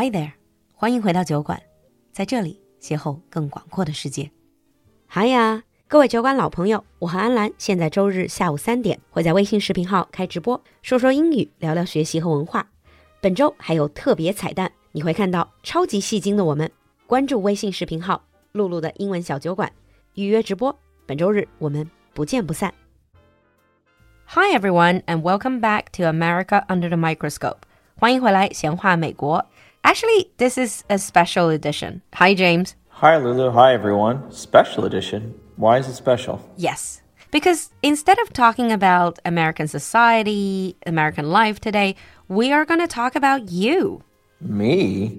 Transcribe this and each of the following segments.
Hi there，欢迎回到酒馆，在这里邂逅更广阔的世界。Hi 呀，各位酒馆老朋友，我和安兰现在周日下午三点会在微信视频号开直播，说说英语，聊聊学习和文化。本周还有特别彩蛋，你会看到超级戏精的我们。关注微信视频号“露露的英文小酒馆”，预约直播。本周日我们不见不散。Hi everyone, and welcome back to America Under the Microscope. 欢迎回来，闲话美国。Actually, this is a special edition. Hi, James. Hi, Lulu. Hi, everyone. Special edition. Why is it special? Yes. Because instead of talking about American society, American life today, we are going to talk about you. Me?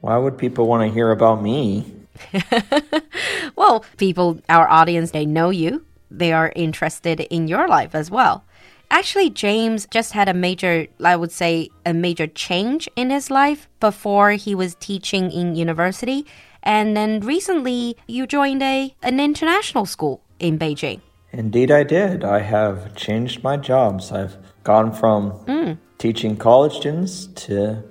Why would people want to hear about me? well, people, our audience, they know you. They are interested in your life as well. Actually, James just had a major, I would say, a major change in his life before he was teaching in university. And then recently, you joined a, an international school in Beijing. Indeed, I did. I have changed my jobs. I've gone from mm. teaching college students to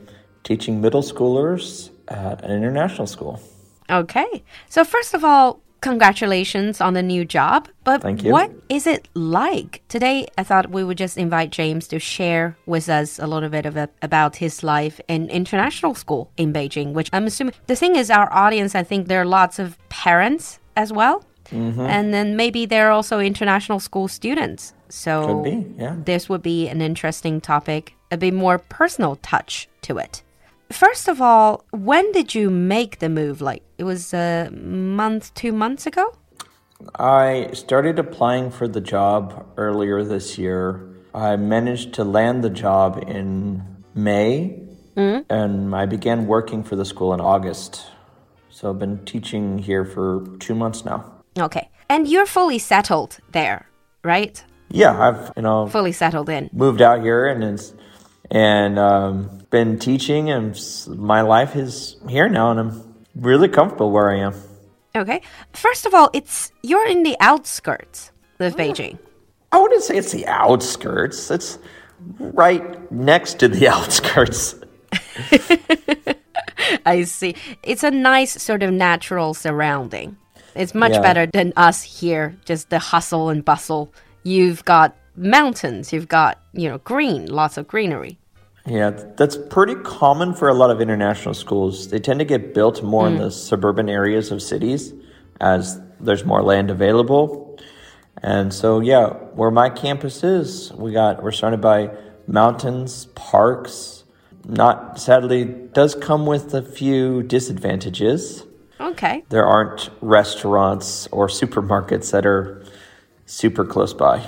teaching middle schoolers at an international school. Okay. So, first of all, congratulations on the new job. But Thank you. what is it like? Today, I thought we would just invite James to share with us a little bit of a, about his life in international school in Beijing, which I'm assuming the thing is, our audience, I think there are lots of parents as well. Mm -hmm. And then maybe they're also international school students. So be, yeah. this would be an interesting topic, a bit more personal touch to it. First of all, when did you make the move? Like it was a month, two months ago? I started applying for the job earlier this year. I managed to land the job in May, mm. and I began working for the school in August. So I've been teaching here for two months now. Okay. And you're fully settled there, right? Yeah, I've, you know, fully settled in. Moved out here and it's and um, been teaching, and my life is here now, and I'm really comfortable where I am. Okay. First of all, it's you're in the outskirts of Beijing. I wouldn't say it's the outskirts. It's right next to the outskirts. I see. It's a nice sort of natural surrounding. It's much yeah. better than us here, just the hustle and bustle. You've got mountains, you've got, you know, green, lots of greenery. Yeah, that's pretty common for a lot of international schools. They tend to get built more mm. in the suburban areas of cities as there's more land available. And so, yeah, where my campus is, we got we're surrounded by mountains, parks. Not sadly does come with a few disadvantages. Okay. There aren't restaurants or supermarkets that are super close by.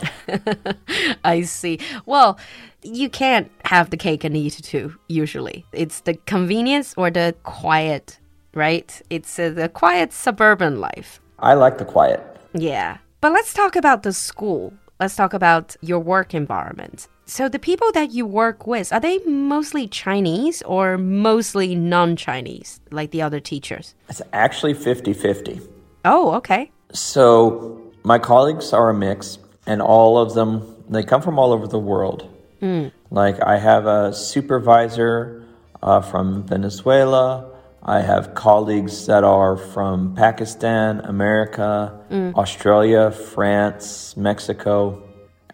I see. Well, you can't have the cake and eat it too, usually. It's the convenience or the quiet, right? It's uh, the quiet suburban life. I like the quiet. Yeah. But let's talk about the school. Let's talk about your work environment. So, the people that you work with, are they mostly Chinese or mostly non Chinese, like the other teachers? It's actually 50 50. Oh, okay. So, my colleagues are a mix, and all of them, they come from all over the world. Mm. Like, I have a supervisor uh, from Venezuela. I have colleagues that are from Pakistan, America, mm. Australia, France, Mexico,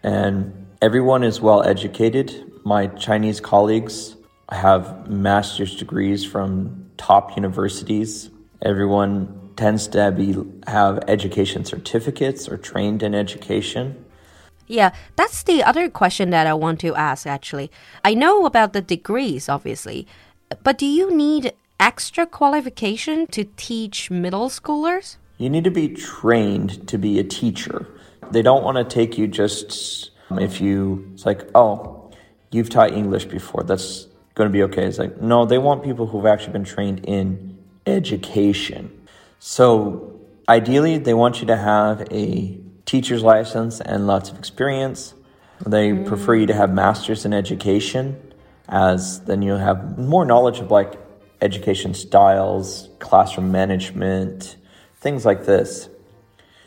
and everyone is well educated. My Chinese colleagues have master's degrees from top universities. Everyone tends to be have education certificates or trained in education. Yeah, that's the other question that I want to ask actually. I know about the degrees obviously, but do you need extra qualification to teach middle schoolers? You need to be trained to be a teacher. They don't want to take you just um, if you it's like, "Oh, you've taught English before. That's going to be okay." It's like, "No, they want people who've actually been trained in education." So ideally, they want you to have a teacher's license and lots of experience. They mm. prefer you to have masters in education, as then you'll have more knowledge of like education styles, classroom management, things like this.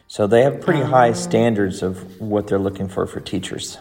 So they have pretty high standards of what they're looking for for teachers.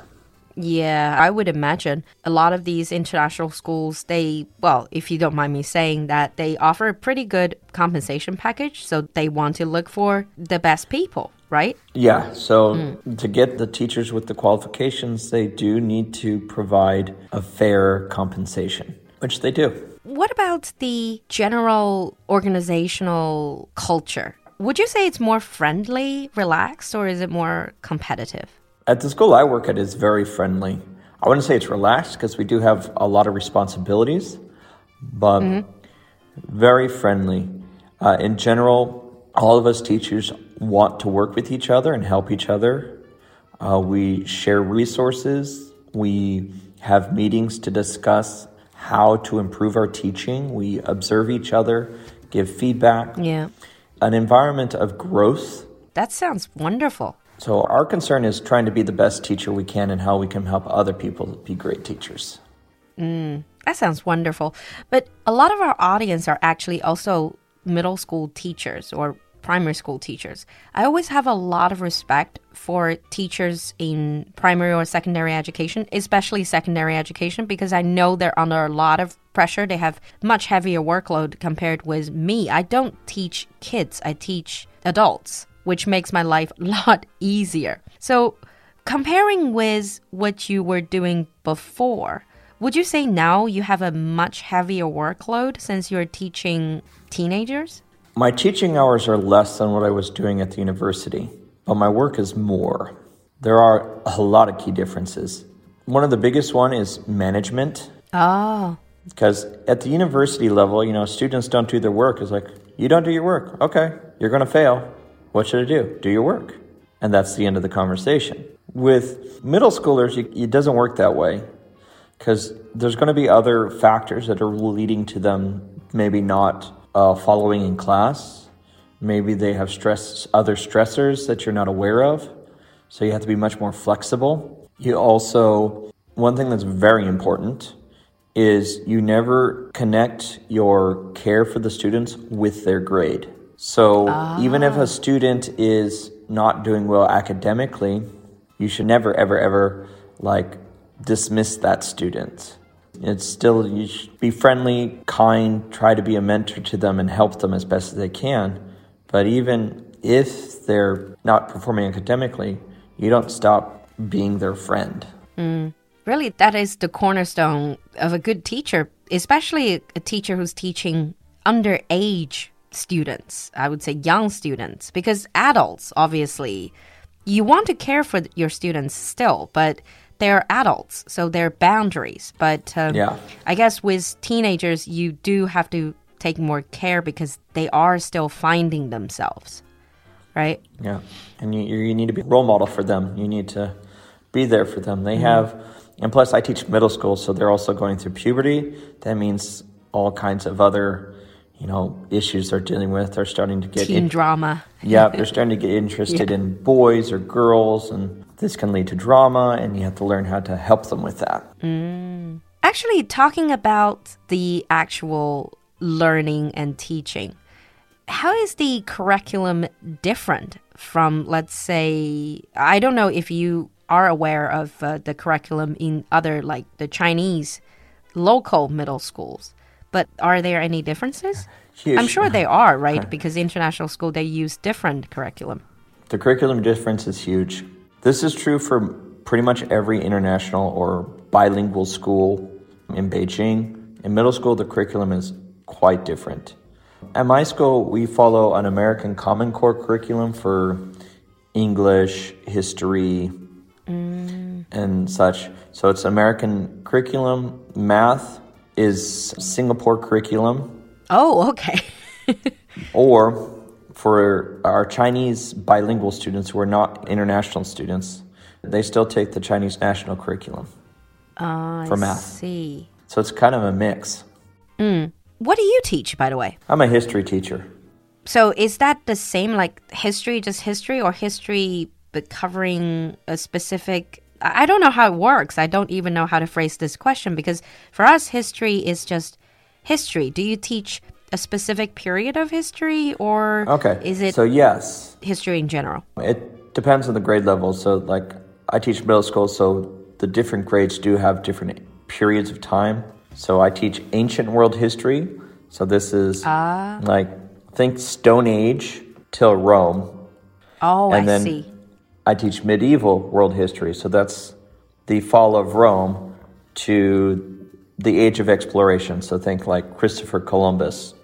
Yeah, I would imagine a lot of these international schools, they, well, if you don't mind me saying that, they offer a pretty good compensation package. So they want to look for the best people, right? Yeah, so mm. to get the teachers with the qualifications, they do need to provide a fair compensation, which they do. What about the general organizational culture? Would you say it's more friendly, relaxed, or is it more competitive? At the school I work at, is very friendly. I wouldn't say it's relaxed because we do have a lot of responsibilities, but mm-hmm. very friendly. Uh, in general, all of us teachers want to work with each other and help each other. Uh, we share resources. We have meetings to discuss how to improve our teaching. We observe each other, give feedback. Yeah. An environment of growth. That sounds wonderful. So, our concern is trying to be the best teacher we can and how we can help other people be great teachers. Mm, that sounds wonderful. But a lot of our audience are actually also middle school teachers or primary school teachers. I always have a lot of respect for teachers in primary or secondary education, especially secondary education, because I know they're under a lot of pressure. They have much heavier workload compared with me. I don't teach kids, I teach adults which makes my life a lot easier. So, comparing with what you were doing before, would you say now you have a much heavier workload since you're teaching teenagers? My teaching hours are less than what I was doing at the university, but my work is more. There are a lot of key differences. One of the biggest one is management. Oh. Because at the university level, you know, students don't do their work. It's like, you don't do your work. Okay, you're going to fail. What should I do? Do your work. And that's the end of the conversation. With middle schoolers, it doesn't work that way because there's going to be other factors that are leading to them maybe not uh, following in class. Maybe they have stress, other stressors that you're not aware of. So you have to be much more flexible. You also, one thing that's very important is you never connect your care for the students with their grade. So ah. even if a ah. student is not doing well academically, you should never, ever, ever like dismiss that student. It's still, you should be friendly, kind, try to be a mentor to them and help them as best as they can. But even if they're not performing academically, you don't stop being their friend. Mm. Really, that is the cornerstone of a good teacher, especially a teacher who's teaching underage students, I would say young students, because adults, obviously, you want to care for your students still, but they're adults, so there are boundaries. But um, yeah. I guess with teenagers, you do have to take more care because they are still finding themselves, right? Yeah, and you, you need to be a role model for them. You need to be there for them. They mm -hmm. have, and plus, I teach middle school, so they're also going through puberty. That means all kinds of other you know issues they're dealing with. They're starting to get teen in- drama. yeah, they're starting to get interested yeah. in boys or girls, and this can lead to drama, and you have to learn how to help them with that. Mm. Actually, talking about the actual learning and teaching, how is the curriculum different from, let's say, I don't know if you are aware of uh, the curriculum in other, like the Chinese local middle schools. But are there any differences? Huge. I'm sure they are, right? Because international school they use different curriculum. The curriculum difference is huge. This is true for pretty much every international or bilingual school in Beijing. In middle school, the curriculum is quite different. At my school, we follow an American Common Core curriculum for English, history, mm. and such. So it's American curriculum, math, is Singapore curriculum. Oh, okay. or for our Chinese bilingual students who are not international students, they still take the Chinese national curriculum uh, for math. I see. So it's kind of a mix. Mm. What do you teach, by the way? I'm a history teacher. So is that the same, like history, just history, or history but covering a specific I don't know how it works. I don't even know how to phrase this question because for us, history is just history. Do you teach a specific period of history or okay. is it so yes history in general? It depends on the grade level. So like I teach middle school, so the different grades do have different periods of time. So I teach ancient world history. So this is uh. like think Stone Age till Rome. Oh, and I then see. I teach medieval world history. So that's the fall of Rome to the age of exploration. So think like Christopher Columbus.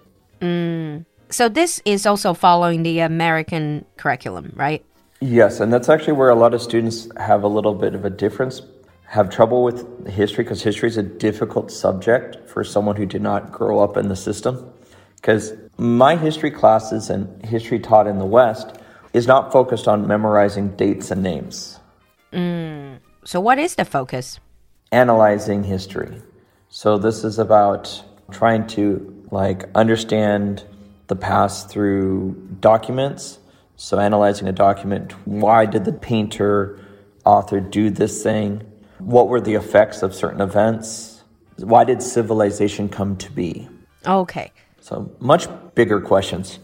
Mm. So this is also following the American curriculum, right? Yes, and that's actually where a lot of students have a little bit of a difference, have trouble with history because history is a difficult subject for someone who did not grow up in the system. Because my history classes and history taught in the West is not focused on memorizing dates and names. Mm. So, what is the focus? Analyzing history. So, this is about trying to like understand the past through documents. So, analyzing a document, why did the painter, author do this thing? What were the effects of certain events? Why did civilization come to be? Okay. So, much bigger questions.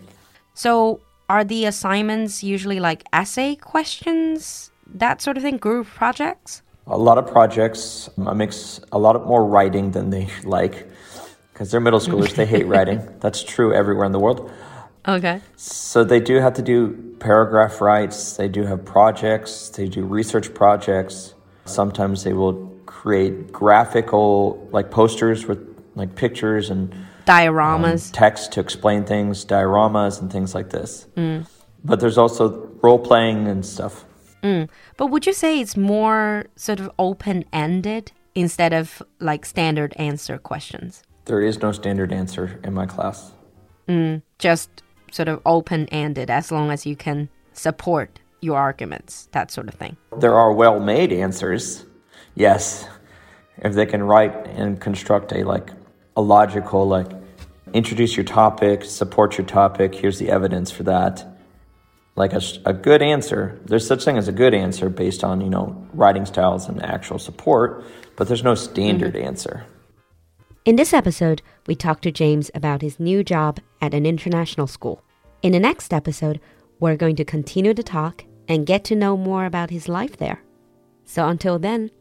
So, are the assignments usually like essay questions, that sort of thing, group projects? A lot of projects. I mix a lot of more writing than they like because they're middle schoolers. they hate writing. That's true everywhere in the world. Okay. So they do have to do paragraph writes. They do have projects. They do research projects. Sometimes they will create graphical, like posters with like pictures and dioramas, um, text to explain things, dioramas and things like this. Mm. But there's also role playing and stuff. Mm. But would you say it's more sort of open ended instead of like standard answer questions? There is no standard answer in my class. Mm, just sort of open ended as long as you can support your arguments, that sort of thing. There are well made answers, yes. If they can write and construct a like a logical like introduce your topic, support your topic, here's the evidence for that. Like a, a good answer, there's such thing as a good answer based on, you know, writing styles and actual support, but there's no standard mm-hmm. answer. In this episode, we talked to James about his new job at an international school. In the next episode, we're going to continue to talk and get to know more about his life there. So until then,